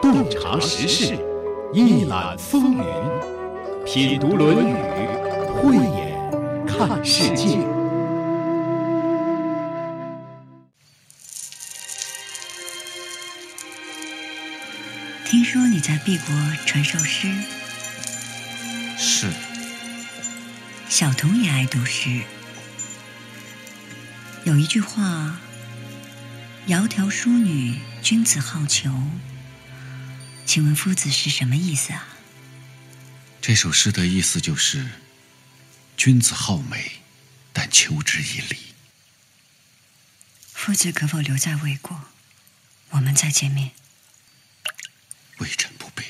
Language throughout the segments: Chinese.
洞察时事，一览风云，品读《论语》，慧眼看世界。听说你在敝国传授诗，是。小童也爱读诗。有一句话：“窈窕淑女，君子好逑。”请问夫子是什么意思啊？这首诗的意思就是：君子好美，但求之以礼。夫子可否留在魏国？我们再见面。微臣不变。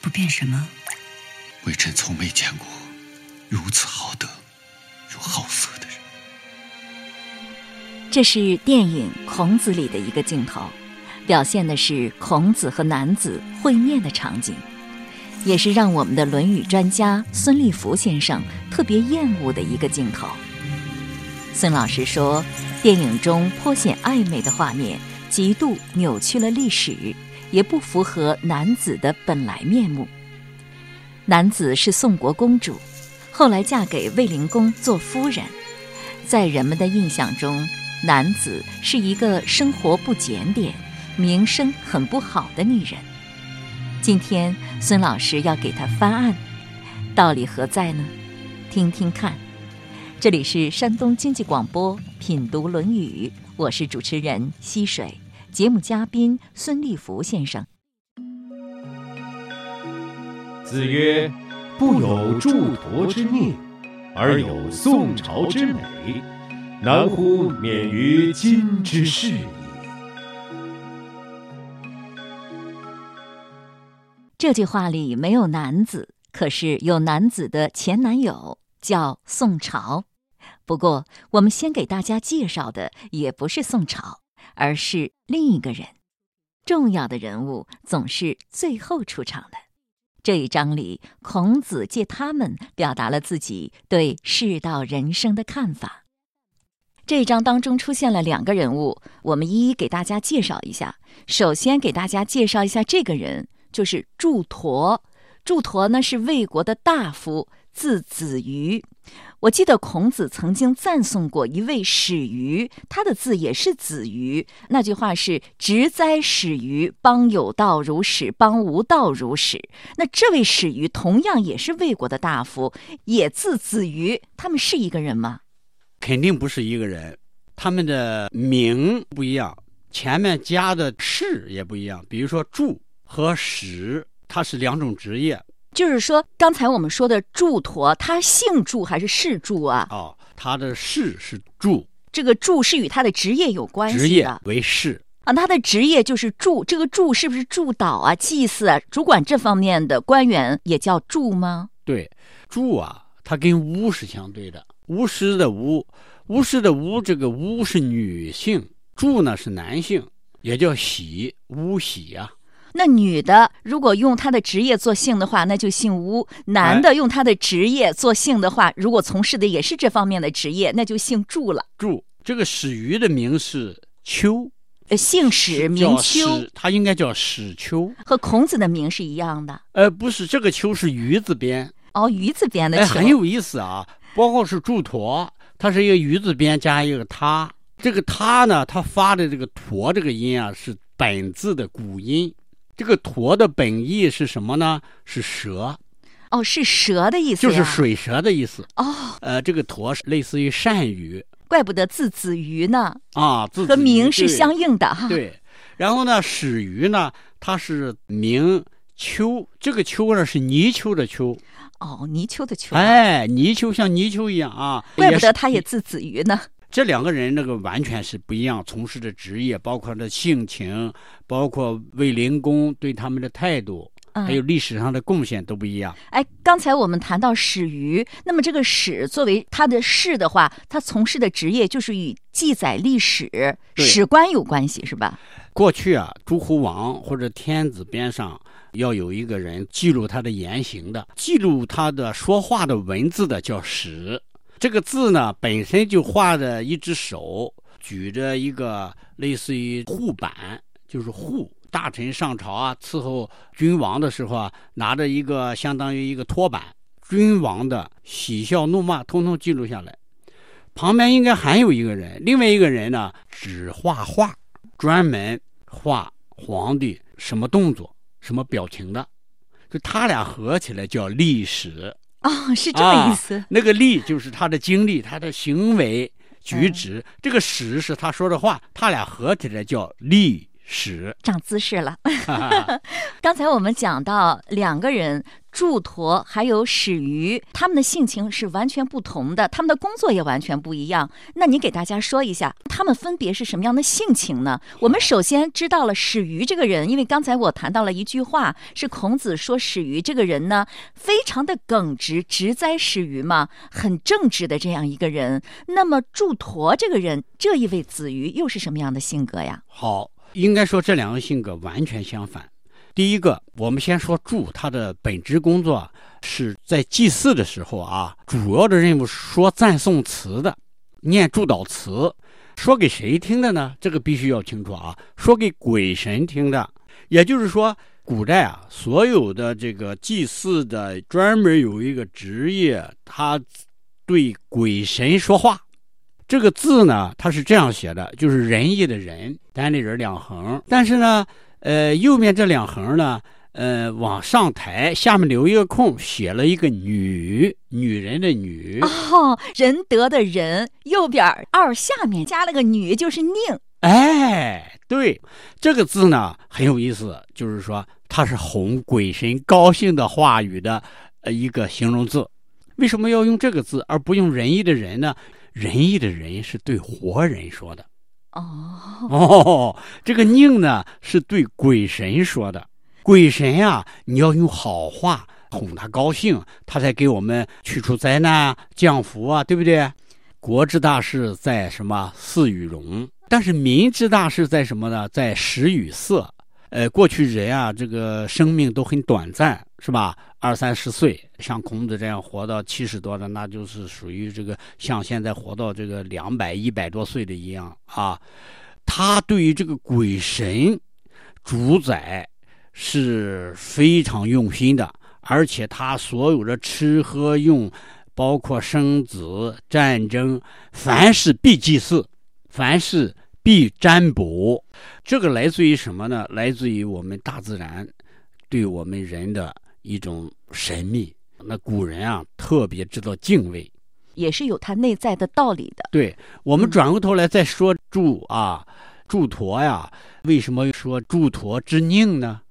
不变什么？微臣从没见过如此好德又好色的人。这是电影《孔子》里的一个镜头。表现的是孔子和男子会面的场景，也是让我们的《论语》专家孙立福先生特别厌恶的一个镜头。孙老师说，电影中颇显暧昧的画面，极度扭曲了历史，也不符合男子的本来面目。男子是宋国公主，后来嫁给卫灵公做夫人，在人们的印象中，男子是一个生活不检点。名声很不好的女人，今天孙老师要给她翻案，道理何在呢？听听看。这里是山东经济广播《品读论语》，我是主持人溪水，节目嘉宾孙立福先生。子曰：“不有祝陀之命，而有宋朝之美，难乎免于今之事。”这句话里没有男子，可是有男子的前男友叫宋朝。不过，我们先给大家介绍的也不是宋朝，而是另一个人。重要的人物总是最后出场的。这一章里，孔子借他们表达了自己对世道人生的看法。这一章当中出现了两个人物，我们一一给大家介绍一下。首先，给大家介绍一下这个人。就是祝陀，祝陀呢是魏国的大夫，字子瑜。我记得孔子曾经赞颂过一位史瑜，他的字也是子瑜。那句话是“直哉史瑜，邦有道如史，邦无道如史”。那这位史瑜同样也是魏国的大夫，也字子瑜。他们是一个人吗？肯定不是一个人，他们的名不一样，前面加的氏也不一样。比如说祝。和史，他是两种职业。就是说，刚才我们说的祝陀，他姓祝还是氏祝啊？哦，他的氏是祝，这个祝是与他的职业有关系的。职业为氏啊，他的职业就是祝。这个祝是不是祝祷啊、祭祀啊、主管这方面的官员也叫祝吗？对，祝啊，它跟巫是相对的。巫师的巫，巫师的巫，这个巫是女性，祝呢是男性，也叫喜，巫喜呀。那女的如果用她的职业做姓的话，那就姓巫；男的用他的职业做姓的话，如果从事的也是这方面的职业，那就姓祝了。祝这个史鱼的名是丘，呃，姓史名丘，他应该叫史丘，和孔子的名是一样的。呃，不是，这个丘是鱼字边。哦，鱼字边的丘，很有意思啊。包括是祝陀，它是一个鱼字边加一个他，这个他呢，他发的这个陀这个音啊，是本字的古音。这个“驼”的本意是什么呢？是蛇，哦，是蛇的意思，就是水蛇的意思。哦，呃，这个“驼”是类似于鳝鱼，怪不得字子鱼呢。啊，字和名是相应的哈。对，然后呢，始鱼呢，它是名秋，这个秋呢是泥鳅的丘。哦，泥鳅的鳅。哎，泥鳅像泥鳅一样啊，怪不得它也字子鱼呢。这两个人那个完全是不一样，从事的职业，包括他的性情，包括卫灵公对他们的态度，还有历史上的贡献都不一样。哎，刚才我们谈到史鱼，那么这个史作为他的士的话，他从事的职业就是与记载历史、史官有关系，是吧？过去啊，诸侯王或者天子边上要有一个人记录他的言行的，记录他的说话的文字的叫史。这个字呢，本身就画着一只手举着一个类似于护板，就是护。大臣上朝啊，伺候君王的时候啊，拿着一个相当于一个托板，君王的喜笑怒骂通通记录下来。旁边应该还有一个人，另外一个人呢只画画，专门画皇帝什么动作、什么表情的，就他俩合起来叫历史。哦，是这个意思。啊、那个历就是他的经历，他的行为举止；嗯、这个史是他说的话，他俩合起来叫历。史长姿势了。刚才我们讲到两个人，祝陀还有史瑜，他们的性情是完全不同的，他们的工作也完全不一样。那你给大家说一下，他们分别是什么样的性情呢？我们首先知道了史瑜这个人，因为刚才我谈到了一句话，是孔子说史瑜这个人呢，非常的耿直，直哉史瑜嘛，很正直的这样一个人。那么祝陀这个人，这一位子瑜又是什么样的性格呀？好。应该说，这两个性格完全相反。第一个，我们先说祝，他的本职工作是在祭祀的时候啊，主要的任务说赞颂词的，念祝祷词。说给谁听的呢？这个必须要清楚啊，说给鬼神听的。也就是说，古代啊，所有的这个祭祀的专门有一个职业，他对鬼神说话。这个字呢，它是这样写的，就是仁义的仁，单立人两横。但是呢，呃，右面这两横呢，呃，往上抬，下面留一个空，写了一个女，女人的女。哦，仁德的仁，右边二下面加了个女，就是宁。哎，对，这个字呢很有意思，就是说它是哄鬼神高兴的话语的呃一个形容字。为什么要用这个字而不用仁义的仁呢？仁义的仁是对活人说的，哦 哦，这个宁呢是对鬼神说的。鬼神呀、啊，你要用好话哄他高兴，他才给我们去除灾难、降福啊，对不对？国之大事在什么祀与戎，但是民之大事在什么呢？在食与色。呃，过去人啊，这个生命都很短暂，是吧？二三十岁，像孔子这样活到七十多的，那就是属于这个像现在活到这个两百、一百多岁的一样啊。他对于这个鬼神主宰是非常用心的，而且他所有的吃喝用，包括生子、战争，凡事必祭祀，凡事必占卜。这个来自于什么呢？来自于我们大自然对我们人的一种神秘。那古人啊，特别知道敬畏，也是有它内在的道理的。对我们转过头来再说祝啊，祝陀呀，为什么说祝陀之佞呢？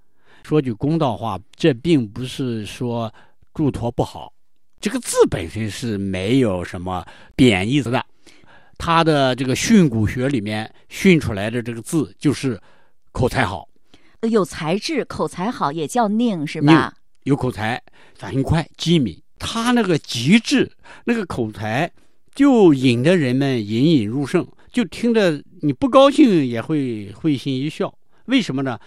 说句公道话，这并不是说祝陀不好，这个字本身是没有什么贬义词的。他的这个训诂学里面训出来的这个字就是口才好，有才智、口才好也叫佞是吧？有口才，反应快、机敏。他那个极致，那个口才，就引得人们引引入胜，就听着你不高兴也会会心一笑。为什么呢？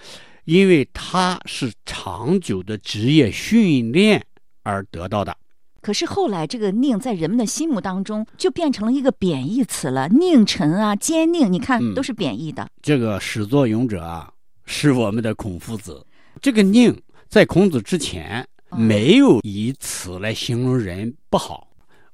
因为他是长久的职业训练而得到的。可是后来，这个佞在人们的心目当中就变成了一个贬义词了，佞臣啊、奸佞，你看嗯都是贬义的。这个始作俑者啊，是我们的孔夫子。这个佞在孔子之前哦没有以此来形容人不好。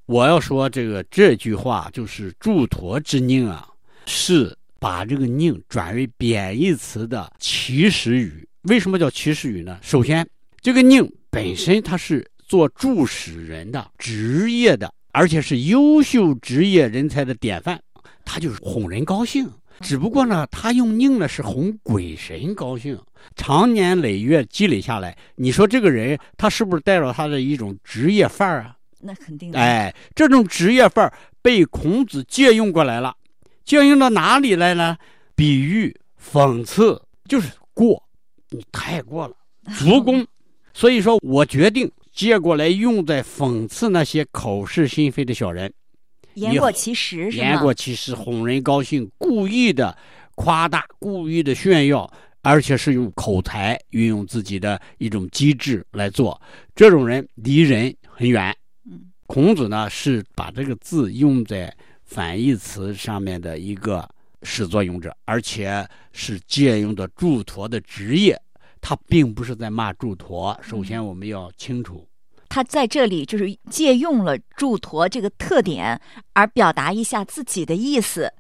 我要说这个这句话就是祝陀之佞啊，是把这个佞转为贬义词的起始语。为什么叫起始语呢？首先，这个佞本身它是做助使人的职业的，而且是优秀职业人才的典范，他就是哄人高兴。只不过呢，他用佞呢是哄鬼神高兴，长年累月积累下来，你说这个人他是不是带着他的一种职业范儿啊？那肯定的。哎，这种职业范儿被孔子借用过来了，借用到哪里来呢？比喻、讽刺，就是过，你太过了，足弓。所以说我决定借过来用在讽刺那些口是心非的小人。言过其实？言过其实，哄人高兴，故意的夸大，故意的炫耀，而且是用口才，运用自己的一种机智来做。这种人离人很远。嗯，孔子呢是把这个字用在反义词上面的一个始作俑者，而且是借用的祝陀的职业。他并不是在骂祝陀，首先我们要清楚，他在这里就是借用了祝陀这个特点，而表达一下自己的意思，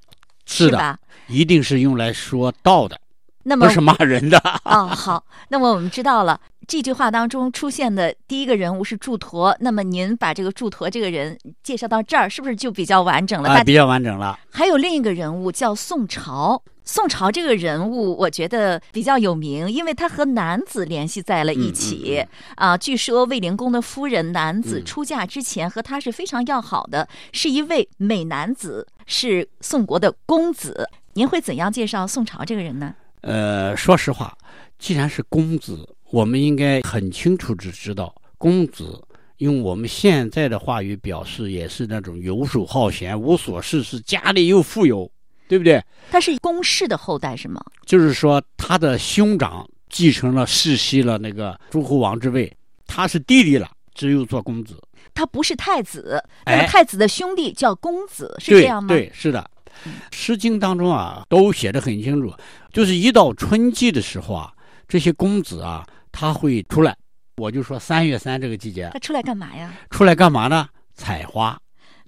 是的，吧？一定是用来说道的，那么不是骂人的。哦，好，那么我们知道了这句话当中出现的第一个人物是祝陀，那么您把这个祝陀这个人介绍到这儿，是不是就比较完整了？啊，大比较完整了。还有另一个人物叫宋朝，宋朝这个人物我觉得比较有名，因为他和男子联系在了一起、啊。据说卫灵公的夫人男子嗯出嫁之前和他是非常要好的，是一位美男子，是宋国的公子。您会怎样介绍宋朝这个人呢？呃，说实话，既然是公子，我们应该很清楚的知道，公子用我们现在的话语表示，也是那种游手好闲、无所事事，家里又富有，对不对？他是公室的后代是吗？就是说，他的兄长继承了世袭了那个诸侯王之位，他是弟弟了，只有做公子。他不是太子，那么哎太子的兄弟叫公子，是这样吗？对，是的，《诗经》当中啊，都写得很清楚，就是一到春季的时候啊，这些公子啊，他会出来。我就说三月三这个季节他出来干嘛呀？出来干嘛呢？采花，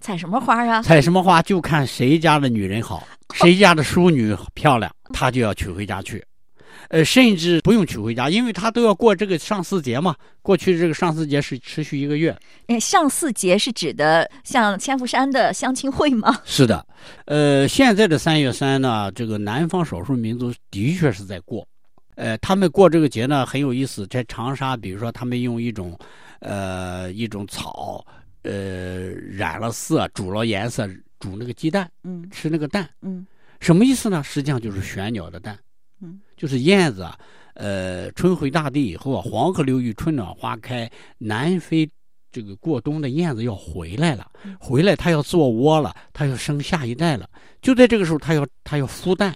采什么花啊？采什么花就看谁家的女人好，谁家的淑女漂亮，他就要娶回家去。呃，甚至不用娶回家，因为他都要过这个上巳节嘛。过去这个上巳节是持续一个月，呃上巳节是指的像千佛山的相亲会吗？是的，呃，现在的三月三呢，这个南方少数民族的确是在过，呃，他们过这个节呢很有意思，在长沙，比如说他们用一种，呃，一种草，呃，染了色，煮了颜色，煮那个鸡蛋，嗯。吃那个蛋，嗯。什么意思呢？实际上就是玄鸟的蛋，嗯，就是燕子啊，呃，春回大地以后啊，黄河流域春暖花开，南飞这个过冬的燕子要回来了，回来它要做窝了，它要生下一代了，就在这个时候，它要它要孵蛋。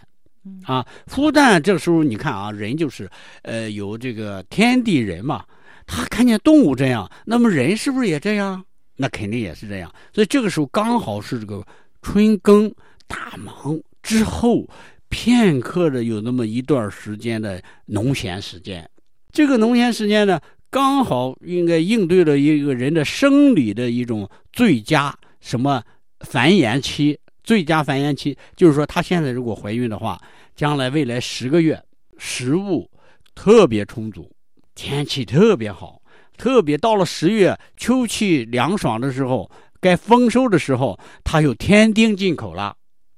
啊，孵蛋这时候你看啊，人就是，呃，有这个天地人嘛，他看见动物这样，那么人是不是也这样？那肯定也是这样。所以这个时候刚好是这个春耕大忙之后，片刻的有那么一段时间的农闲时间。这个农闲时间呢，刚好应该应对了一个人的生理的一种最佳什么繁衍期。最佳繁衍期就是说，她现在如果怀孕的话，将来未来十个月，食物特别充足，天气特别好，特别到了十月，秋气凉爽的时候，该丰收的时候，它有天丁进口了，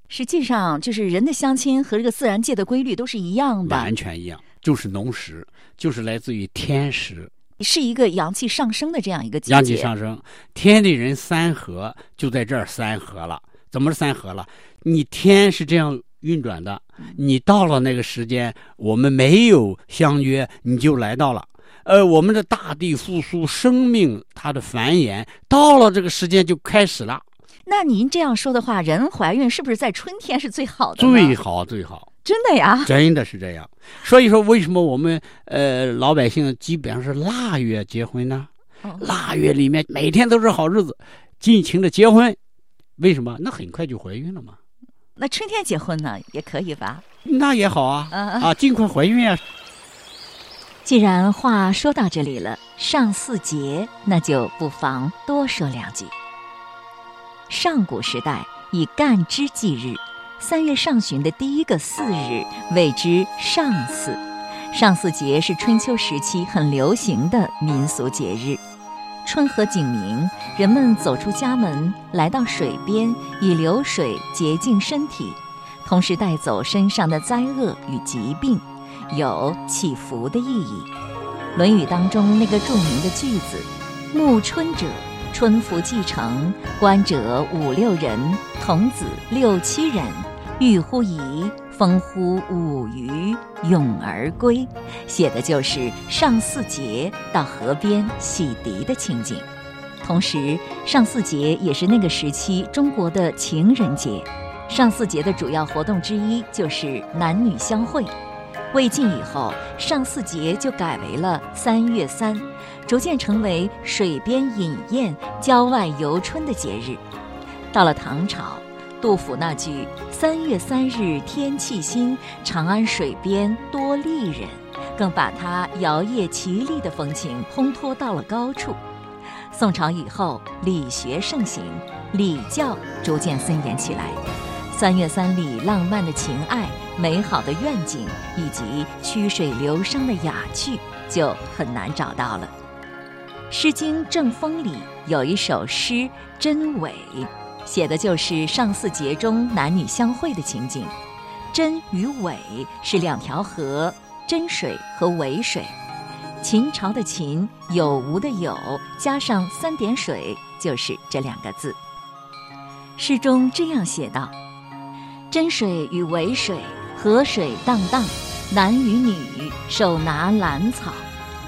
实际上就是人的相亲和这个自然界的规律都是一样的，完全一样，就是农时，就是来自于天时，是一个阳气上升的这样一个季节。阳气上升，天地人三合就在这儿三合了。怎么三合了？你天是这样运转的，你到了那个时间，我们没有相约，你就来到了。呃，我们的大地复苏，生命它的繁衍，到了这个时间就开始了。那您这样说的话，人怀孕是不是在春天是最好的？最好最好，真的呀，真的是这样。所以说，为什么我们呃老百姓基本上是腊月结婚呢？哦腊月里面每天都是好日子，尽情的结婚。为什么？那很快就怀孕了嘛。那春天结婚呢，也可以吧？那也好啊，啊，尽快怀孕啊。既然话说到这里了，上巳节那就不妨多说两句。上古时代以干支纪日，三月上旬的第一个巳日谓之上巳。上巳节是春秋时期很流行的民俗节日。春和景明，人们走出家门，来到水边，以流水洁净身体，同时带走身上的灾厄与疾病。有祈福的意义，《论语》当中那个著名的句子：“暮春者，春服既成，观者五六人，童子六七人，欲乎沂，风呼舞鱼，咏而归。”写的就是上巳节到河边洗涤的情景。同时，上巳节也是那个时期中国的情人节。上巳节的主要活动之一就是男女相会。魏晋以后，上巳节就改为了三月三，逐渐成为水边饮宴、郊外游春的节日。到了唐朝，杜甫那句“三月三日天气新，长安水边多丽人”，更把他摇曳绮丽的风情烘托到了高处。宋朝以后，理学盛行，礼教逐渐森严起来。三月三里浪漫的情爱、美好的愿景以及曲水流觞的雅趣，就很难找到了。《诗经·正风》里有一首诗《真伪》，写的就是上巳节中男女相会的情景。真与伪是两条河，真水和伪水。秦朝的秦，有无的有，加上三点水，就是这两个字。诗中这样写道。真水与伪水，河水荡荡，男与女手拿兰草。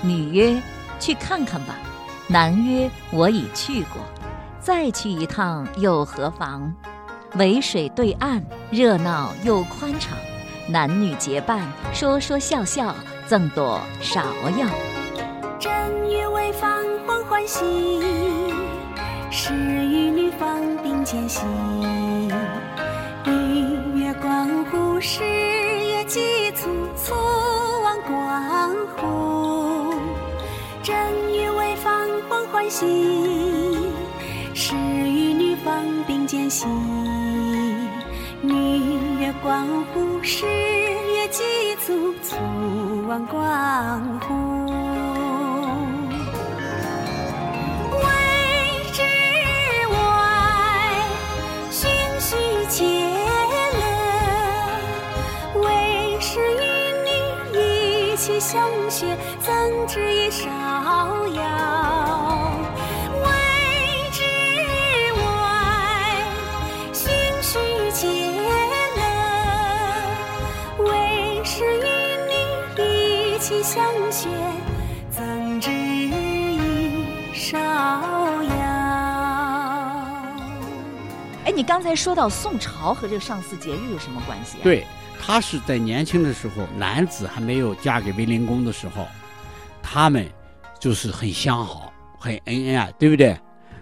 女曰：“去看看吧。”男曰：“我已去过，再去一趟又何妨？”渭水对岸，热闹又宽敞，男女结伴，说说笑笑，赠朵芍药。真与伪芳欢欢喜，是与女方并肩行。十月几簇簇望观湖，正与微芳欢欢喜，女曰观湖，十月几簇簇望观湖。你刚才说到宋朝和这个上巳节日有什么关系？对。他是在年轻的时候，男子还没有嫁给卫灵公的时候，他们就是很相好、很恩爱，对不对？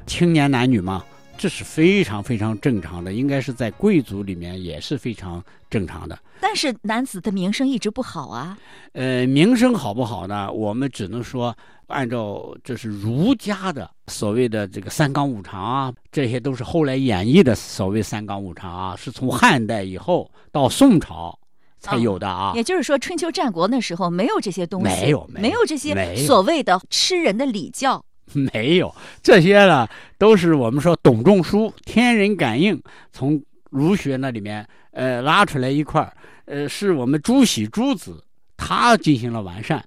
青年男女嘛，这是非常非常正常的，应该是在贵族里面也是非常正常的。但是男子的名声一直不好啊。呃，名声好不好呢？我们只能说，按照这是儒家的所谓的这个三纲五常啊，这些都是后来演绎的所谓三纲五常啊，是从汉代以后到宋朝才有的啊。也就是说，春秋战国那时候没有这些东西，没有，没有这些所谓的吃人的礼教，没有这些呢，都是我们说董仲舒天人感应从儒学那里面呃拉出来一块儿。呃，是我们朱熹朱子，他进行了完善，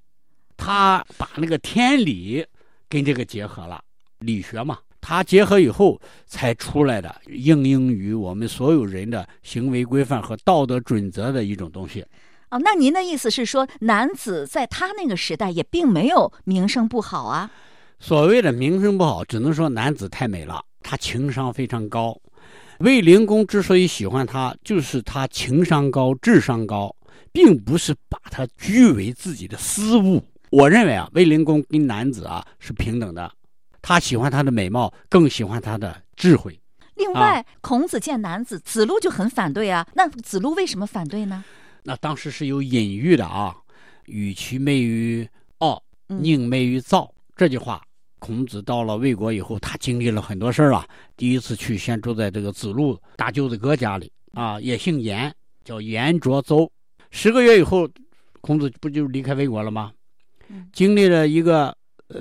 他把那个天理跟这个结合了，理学嘛，他结合以后才出来的，应用于我们所有人的行为规范和道德准则的一种东西。哦，那您的意思是说，男子在他那个时代也并没有名声不好啊？所谓的名声不好，只能说男子太美了，他情商非常高。卫灵公之所以喜欢他，就是他情商高、智商高，并不是把他据为自己的私物。我认为啊，卫灵公跟男子啊是平等的，他喜欢他的美貌，更喜欢他的智慧。另外，孔子见男子，子路就很反对啊。那子路为什么反对呢？那当时是有隐喻的啊，“与其媚于傲，宁媚于躁”这句话。孔子到了魏国以后，他经历了很多事儿啊。第一次去，先住在这个子路大舅子哥家里啊，也姓颜，叫颜卓邹。十个月以后，孔子不就离开魏国了吗？经历了一个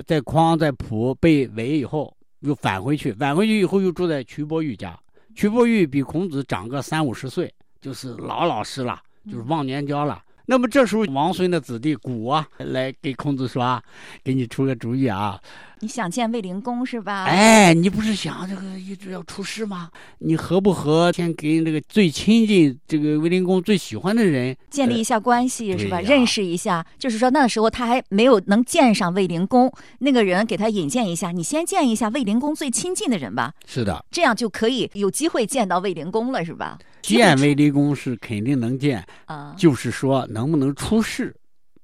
在匡在蒲被围以后，又返回去，返回去以后又住在瞿伯玉家。瞿伯玉比孔子长个三五十岁，就是老老实了，就是忘年交了。那么这时候，王孙的子弟谷啊，来给孔子说：“给你出个主意啊。”你想见卫灵公是吧？哎，你不是想这个一直要出师吗？你合不合？先跟这个最亲近、这个卫灵公最喜欢的人建立一下关系是吧？认识一下，就是说那时候他还没有能见上卫灵公，那个人给他引荐一下，你先见一下卫灵公最亲近的人吧。是的，这样就可以有机会见到卫灵公了，是吧？见卫灵公是肯定能见啊，就是说能不能出世，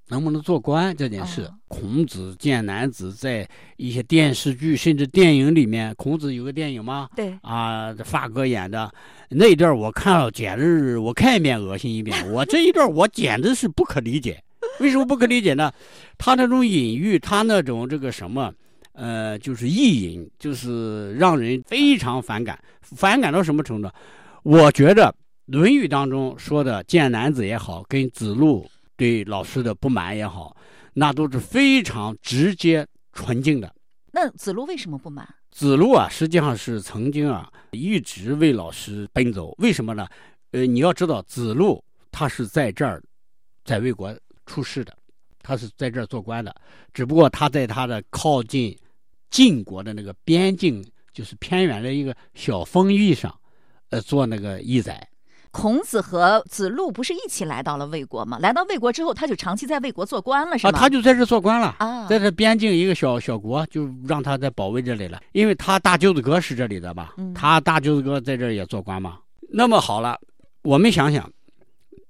能不能做官这件事。哦孔子见男子在一些电视剧甚至电影里面，孔子有个电影吗？对，啊，发哥演的那一段，我看了简直我看一遍恶心一遍。我这一段我简直是不可理解，为什么不可理解呢？他那种隐喻，他那种这个什么，呃，就是意淫，就是让人非常反感，反感到什么程度？我觉得《论语》当中说的见男子也好，跟子路对老师的不满也好，那都是非常直接纯净的。那子路为什么不满？子路啊，实际上是曾经啊一直为老师奔走。为什么呢？呃，你要知道，子路他是在这儿，在魏国出世的，他是在这儿做官的。只不过他在他的靠近晋国的那个边境，就是偏远的一个小封邑上，呃，做那个义宰。孔子和子路不是一起来到了魏国吗？来到魏国之后，他就长期在魏国做官了，是啊，他就在这儿做官了。啊，在这边境一个小小国，就让他在保卫这里了，因为他大舅子哥是这里的吧？嗯他大舅子哥在这儿也做官嘛。那么好了，我们想想，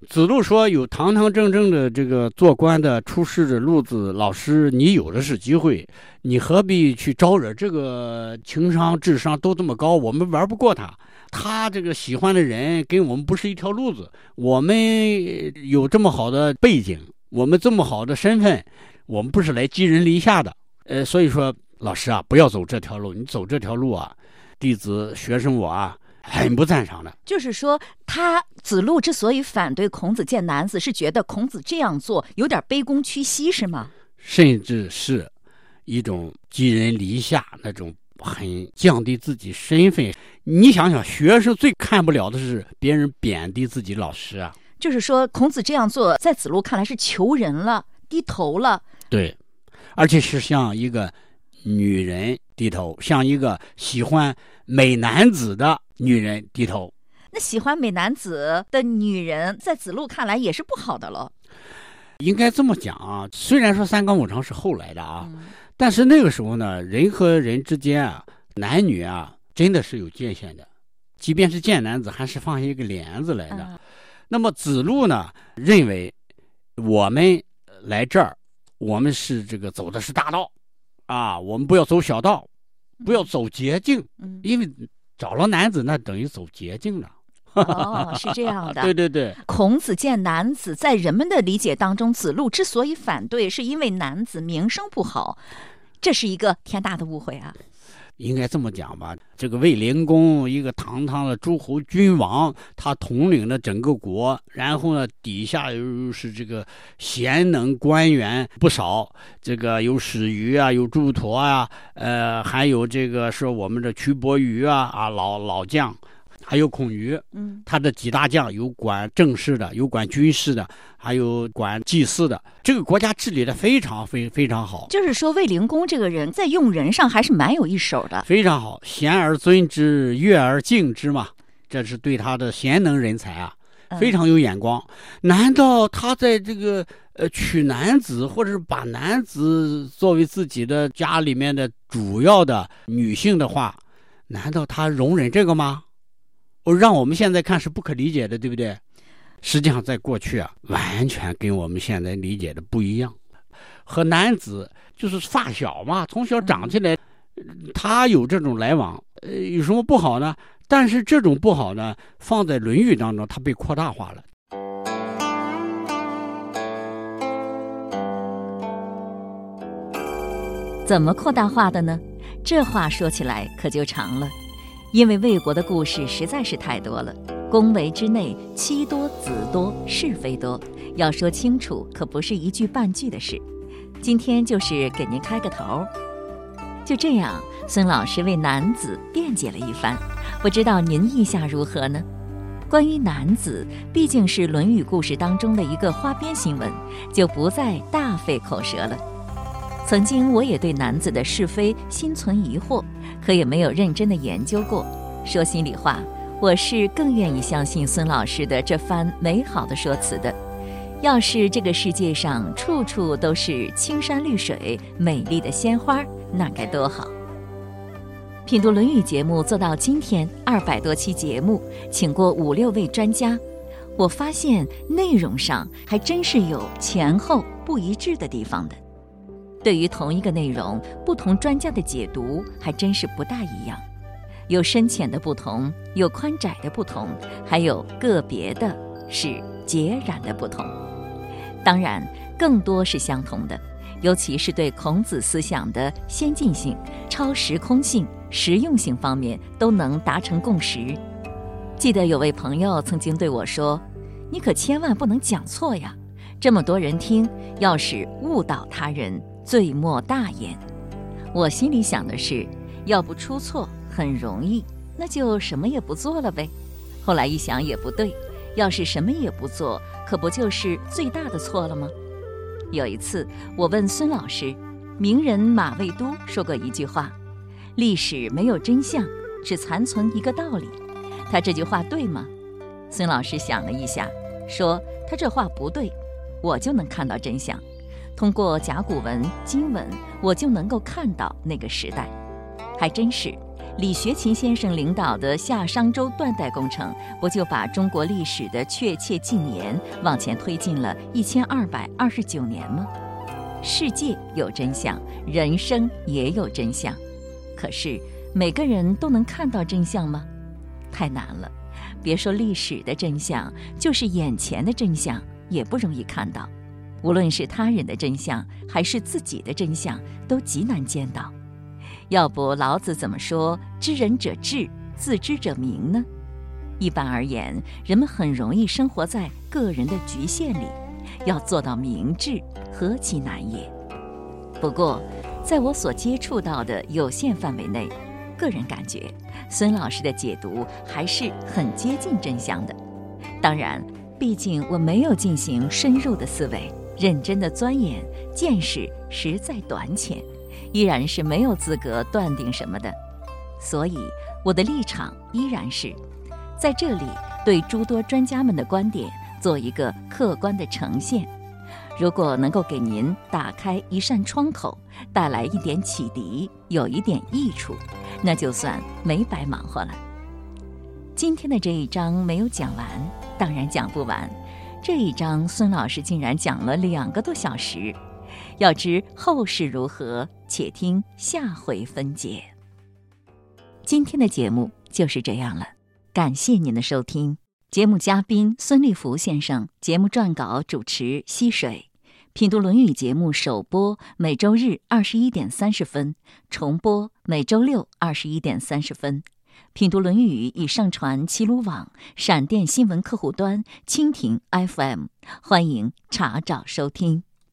子路说有堂堂正正的这个做官的出世的路子，老师你有的是机会，你何必去招惹这个情商智商都这么高，我们玩不过他。他这个喜欢的人跟我们不是一条路子，我们有这么好的背景，我们这么好的身份，我们不是来寄人篱下的。呃，所以说老师啊，不要走这条路，你走这条路啊，弟子学生我啊，很不赞赏的。就是说，他子路之所以反对孔子见男子，是觉得孔子这样做有点卑躬屈膝，是吗？甚至是一种寄人篱下那种很降低自己身份。你想想，学生最看不了的是别人贬低自己老师啊。就是说，孔子这样做，在子路看来是求人了，低头了。对，而且是向一个女人低头，向一个喜欢美男子的女人低头。那喜欢美男子的女人，在子路看来也是不好的了。应该这么讲啊，虽然说三纲五常是后来的啊，嗯但是那个时候呢，人和人之间啊，男女啊，真的是有界限的。即便是见男子，还是放下一个帘子来的。嗯那么子路呢，认为我们来这儿，我们是这个走的是大道，啊，我们不要走小道，不要走捷径，嗯，因为找了男子，那等于走捷径了。哦，是这样的。对对对，孔子见男子，在人们的理解当中，子路之所以反对，是因为男子名声不好，这是一个天大的误会啊！应该这么讲吧，这个卫灵公，一个堂堂的诸侯君王，他统领了整个国，然后呢，底下又是这个贤能官员不少，这个有史鱼啊，有祝陀啊，呃，还有这个说我们的瞿伯鱼啊，啊老老将，还有孔瑜，嗯，他的几大将有管政事的，有管军事的，还有管祭祀的，这个国家治理的非常非非常好。就是说卫灵公这个人在用人上还是蛮有一手的。非常好，贤而尊之，悦而敬之嘛，这是对他的贤能人才啊，嗯非常有眼光。难道他在这个呃娶男子，或者是把男子作为自己的家里面的主要的女性的话，难道他容忍这个吗？我让我们现在看是不可理解的，对不对？实际上，在过去啊，完全跟我们现在理解的不一样。和男子就是发小嘛，从小长起来，他有这种来往，呃，有什么不好呢？但是这种不好呢，放在《论语》当中，它被扩大化了。怎么扩大化的呢？这话说起来可就长了，因为魏国的故事实在是太多了。宫闱之内，妻多子多，是非多，要说清楚可不是一句半句的事。今天就是给您开个头。就这样，孙老师为男子辩解了一番，不知道您意下如何呢？关于男子，毕竟是《论语》故事当中的一个花边新闻，就不再大费口舌了。曾经我也对男子的是非心存疑惑，可也没有认真的研究过。说心里话，我是更愿意相信孙老师的这番美好的说辞的。要是这个世界上处处都是青山绿水、美丽的鲜花，那该多好！品读《论语》节目做到今天二百多期节目，请过五六位专家，我发现内容上还真是有前后不一致的地方的。对于同一个内容，不同专家的解读还真是不大一样，有深浅的不同，有宽窄的不同，还有个别的是截然的不同。当然，更多是相同的，尤其是对孔子思想的先进性、超时空性、实用性方面都能达成共识。记得有位朋友曾经对我说：“你可千万不能讲错呀，这么多人听，要是误导他人。”罪莫大焉。我心里想的是，要不出错很容易，那就什么也不做了呗。后来一想也不对，要是什么也不做，可不就是最大的错了吗？有一次，我问孙老师，名人马未都说过一句话：“历史没有真相，只残存一个道理。”他这句话对吗？孙老师想了一下，说：“他这话不对，我就能看到真相。”通过甲骨文、金文，我就能够看到那个时代。还真是，李学勤先生领导的夏商周断代工程，不就把中国历史的确切纪年往前推进了一千二百二十九年吗？世界有真相，人生也有真相。可是每个人都能看到真相吗？太难了。别说历史的真相，就是眼前的真相，也不容易看到。无论是他人的真相，还是自己的真相，都极难见到。要不老子怎么说“知人者智，自知者明”呢？一般而言，人们很容易生活在个人的局限里，要做到明智，何其难也！不过，在我所接触到的有限范围内，个人感觉孙老师的解读还是很接近真相的。当然，毕竟我没有进行深入的思维。认真的钻研，见识实在短浅，依然是没有资格断定什么的。所以我的立场依然是，在这里对诸多专家们的观点做一个客观的呈现。如果能够给您打开一扇窗口，带来一点启迪，有一点益处，那就算没白忙活了。今天的这一章没有讲完，当然讲不完。这一章，孙老师竟然讲了两个多小时。要知后事如何，且听下回分解。今天的节目就是这样了，感谢您的收听。节目嘉宾孙立福先生，节目撰稿主持溪水，品读《论语》节目首播每周日二十一点三十分，重播每周六二十一点三十分。品读《论语》已上传齐鲁网、闪电新闻客户端、蜻蜓 FM，欢迎查找收听。